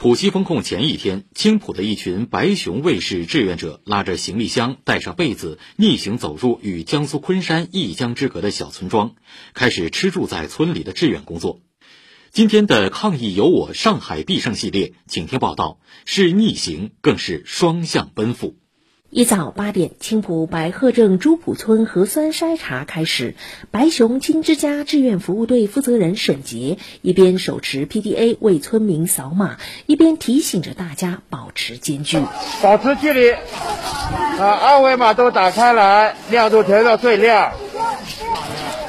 浦西封控前一天，青浦的一群白熊卫士志愿者拉着行李箱，带上被子，逆行走入与江苏昆山一江之隔的小村庄，开始吃住在村里的志愿工作。今天的抗疫有我上海必胜系列，请听报道：是逆行，更是双向奔赴。一早八点，青浦白鹤镇朱浦村核酸筛查开始。白熊金之家志愿服务队负责人沈杰一边手持 PDA 为村民扫码，一边提醒着大家保持间距，保持距离。把二维码都打开来，亮度调到最亮。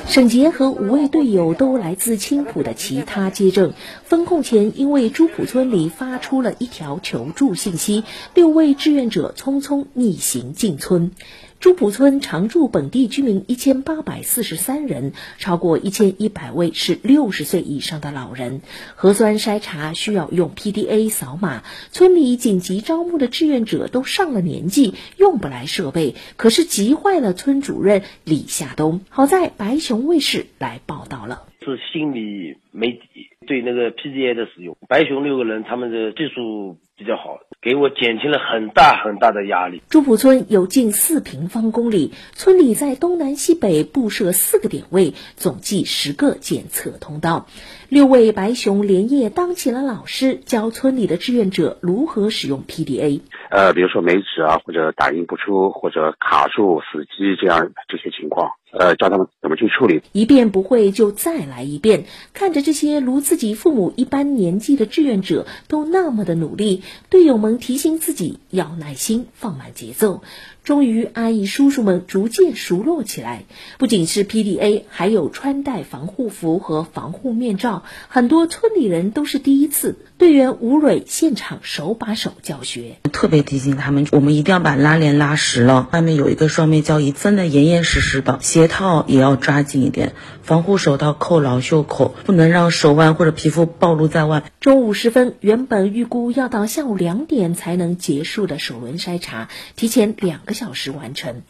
沈杰和五位队友都来自青浦的其他街镇。封控前，因为朱浦村里发出了一条求助信息，六位志愿者匆匆逆行进村。朱浦村常住本地居民一千八百四十三人，超过一千一百位是六十岁以上的老人。核酸筛查需要用 PDA 扫码，村里紧急招募的志愿者都上了年纪，用不来设备，可是急坏了村主任李夏东。好在白熊卫视来报道了，是心里没底，对那个 PDA 的使用，白熊六个人他们的技术比较好。给我减轻了很大很大的压力。朱浦村有近四平方公里，村里在东南西北布设四个点位，总计十个检测通道。六位白熊连夜当起了老师，教村里的志愿者如何使用 PDA。呃，比如说没纸啊，或者打印不出，或者卡住、死机这样这些情况。呃，教他们怎么去处理，一遍不会就再来一遍。看着这些如自己父母一般年纪的志愿者都那么的努力，队友们提醒自己要耐心，放慢节奏。终于，阿姨叔叔们逐渐熟络起来。不仅是 PDA，还有穿戴防护服和防护面罩，很多村里人都是第一次。队员吴蕊现场手把手教学，特别提醒他们，我们一定要把拉链拉实了，外面有一个双面胶衣，分的严严实实的。鞋套也要抓紧一点，防护手套扣牢袖口，不能让手腕或者皮肤暴露在外。中午时分，原本预估要到下午两点才能结束的首轮筛查，提前两个小时完成。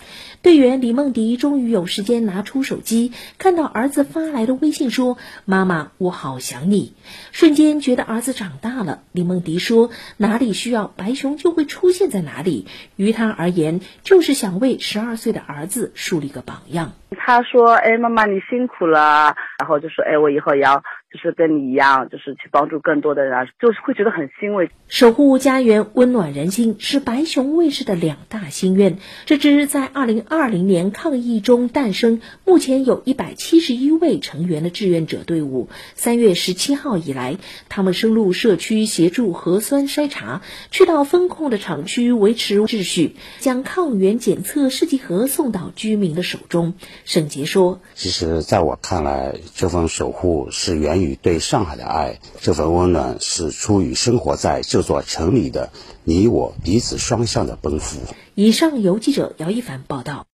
队员李梦迪终于有时间拿出手机，看到儿子发来的微信，说：“妈妈，我好想你。”瞬间觉得儿子长大了。李梦迪说：“哪里需要白熊，就会出现在哪里。于他而言，就是想为十二岁的儿子树立个榜样。”他说：“哎，妈妈你辛苦了。”然后就说：“哎，我以后也要。”就是跟你一样，就是去帮助更多的人，就是会觉得很欣慰。守护家园，温暖人心，是白熊卫视的两大心愿。这支在二零二零年抗疫中诞生，目前有一百七十一位成员的志愿者队伍。三月十七号以来，他们深入社区协助核酸筛查，去到封控的厂区维持秩序，将抗原检测试剂盒送到居民的手中。沈杰说：“其实，在我看来，这份守护是源。”与对上海的爱，这份温暖是出于生活在这座城里的你我彼此双向的奔赴。以上由记者姚一凡报道。